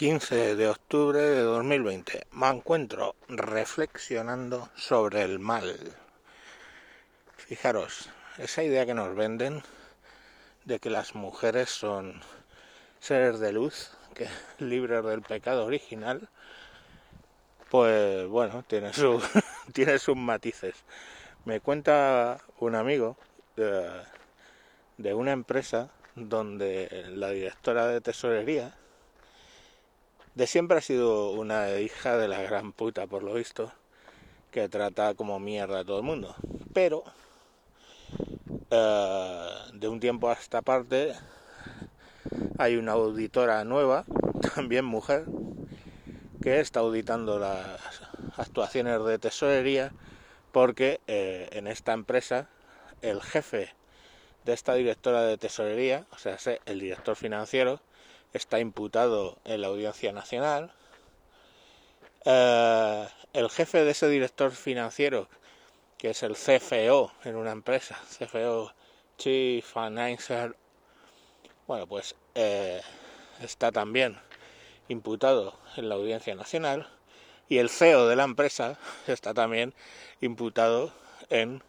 15 de octubre de 2020. Me encuentro reflexionando sobre el mal. Fijaros, esa idea que nos venden de que las mujeres son seres de luz, que libres del pecado original, pues bueno, tiene, su, tiene sus matices. Me cuenta un amigo de, de una empresa donde la directora de tesorería de siempre ha sido una hija de la gran puta, por lo visto, que trata como mierda a todo el mundo. Pero eh, de un tiempo a esta parte hay una auditora nueva, también mujer, que está auditando las actuaciones de tesorería porque eh, en esta empresa el jefe de esta directora de tesorería, o sea, el director financiero, está imputado en la Audiencia Nacional. Eh, el jefe de ese director financiero, que es el CFO en una empresa, CFO Chief Financial, bueno, pues eh, está también imputado en la Audiencia Nacional y el CEO de la empresa está también imputado en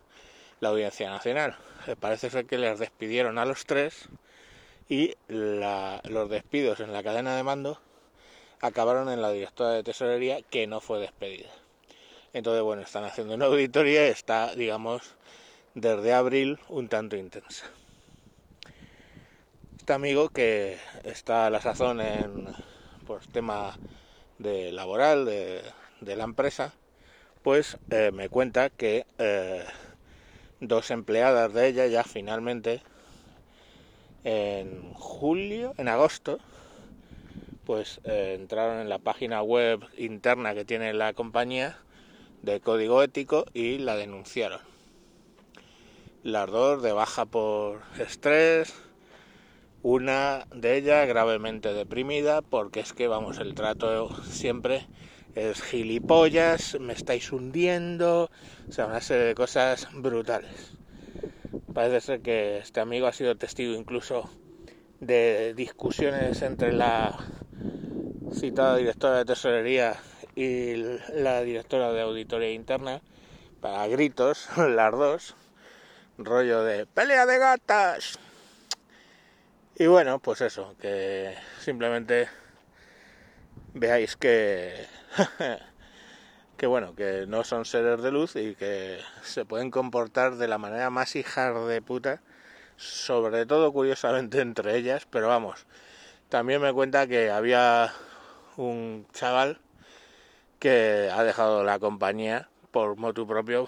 la Audiencia Nacional. Parece ser que les despidieron a los tres y los despidos en la cadena de mando acabaron en la directora de tesorería que no fue despedida. Entonces, bueno, están haciendo una auditoría y está, digamos, desde abril un tanto intensa. Este amigo que está a la sazón en pues, tema de laboral de, la empresa, pues eh, me cuenta que eh, dos empleadas de ella ya finalmente en julio, en agosto, pues eh, entraron en la página web interna que tiene la compañía de código ético y la denunciaron. Las dos de baja por estrés, una de ellas gravemente deprimida porque es que, vamos, el trato siempre es gilipollas, me estáis hundiendo, o sea, una serie de cosas brutales. Parece ser que este amigo ha sido testigo incluso de discusiones entre la citada directora de tesorería y la directora de auditoría interna para gritos, las dos, rollo de pelea de gatas. Y bueno, pues eso, que simplemente veáis que que bueno, que no son seres de luz y que se pueden comportar de la manera más hija de puta, sobre todo curiosamente entre ellas, pero vamos, también me cuenta que había un chaval que ha dejado la compañía por motu propio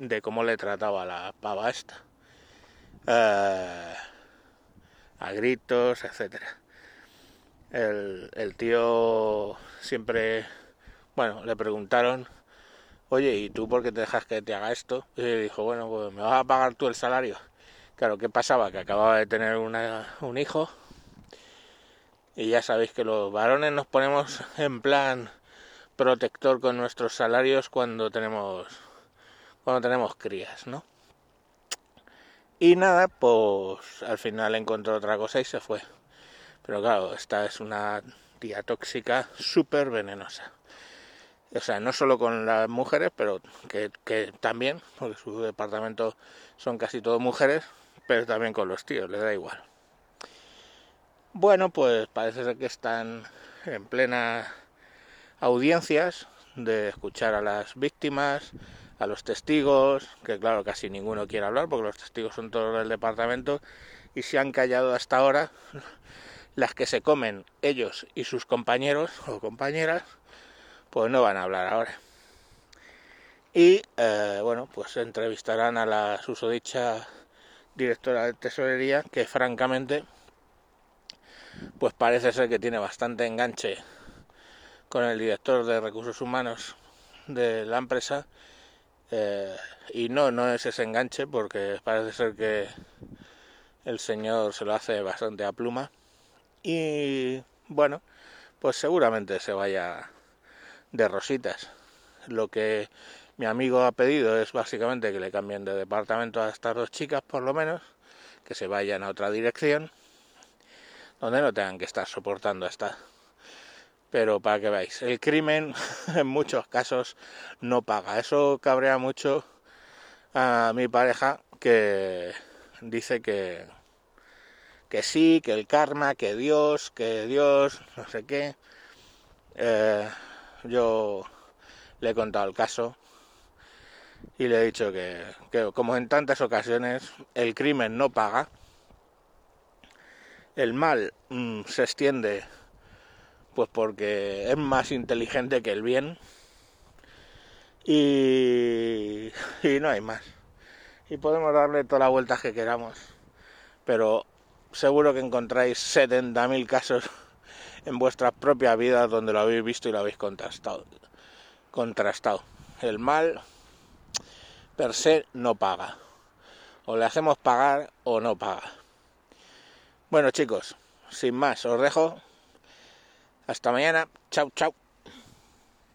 de cómo le trataba la pava esta. Eh, a gritos, etcétera. El, el tío siempre bueno, le preguntaron, oye, ¿y tú por qué te dejas que te haga esto? Y dijo, bueno, pues me vas a pagar tú el salario. Claro, ¿qué pasaba? Que acababa de tener un hijo y ya sabéis que los varones nos ponemos en plan protector con nuestros salarios cuando tenemos cuando tenemos crías, ¿no? Y nada, pues al final encontró otra cosa y se fue. Pero claro, esta es una tía tóxica súper venenosa o sea, no solo con las mujeres, pero que, también, porque su departamento son casi todos mujeres, pero también con los tíos, le da igual. Bueno, pues parece ser que están en plena audiencias de escuchar a las víctimas, a los testigos, que claro, casi ninguno quiere hablar porque los testigos son todos del departamento y se han callado hasta ahora las que se comen ellos y sus compañeros o compañeras pues no van a hablar ahora. Y eh, bueno, pues entrevistarán a la susodicha directora de tesorería, que francamente, pues parece ser que tiene bastante enganche con el director de recursos humanos de la empresa. Eh, y no, no es ese enganche, porque parece ser que el señor se lo hace bastante a pluma. Y bueno, pues seguramente se vaya de rositas. Lo que mi amigo ha pedido es básicamente que le cambien de departamento a estas dos chicas, por lo menos, que se vayan a otra dirección, donde no tengan que estar soportando a esta pero para que veáis, el crimen en muchos casos no paga. Eso cabrea mucho a mi pareja que dice que, que sí, que el karma, que Dios, que Dios, no sé qué. Eh, yo le he contado el caso y le he dicho que, como en tantas ocasiones, el crimen no paga, el mal mmm, se extiende pues porque es más inteligente que el bien y, y no hay más. Y podemos darle todas las vueltas que queramos, pero seguro que encontráis 70.000 casos en vuestras propias vidas donde lo habéis visto y lo habéis contrastado. contrastado. El mal per se no paga. O le hacemos pagar o no paga. Bueno chicos, sin más, os dejo hasta mañana. Chao, chao.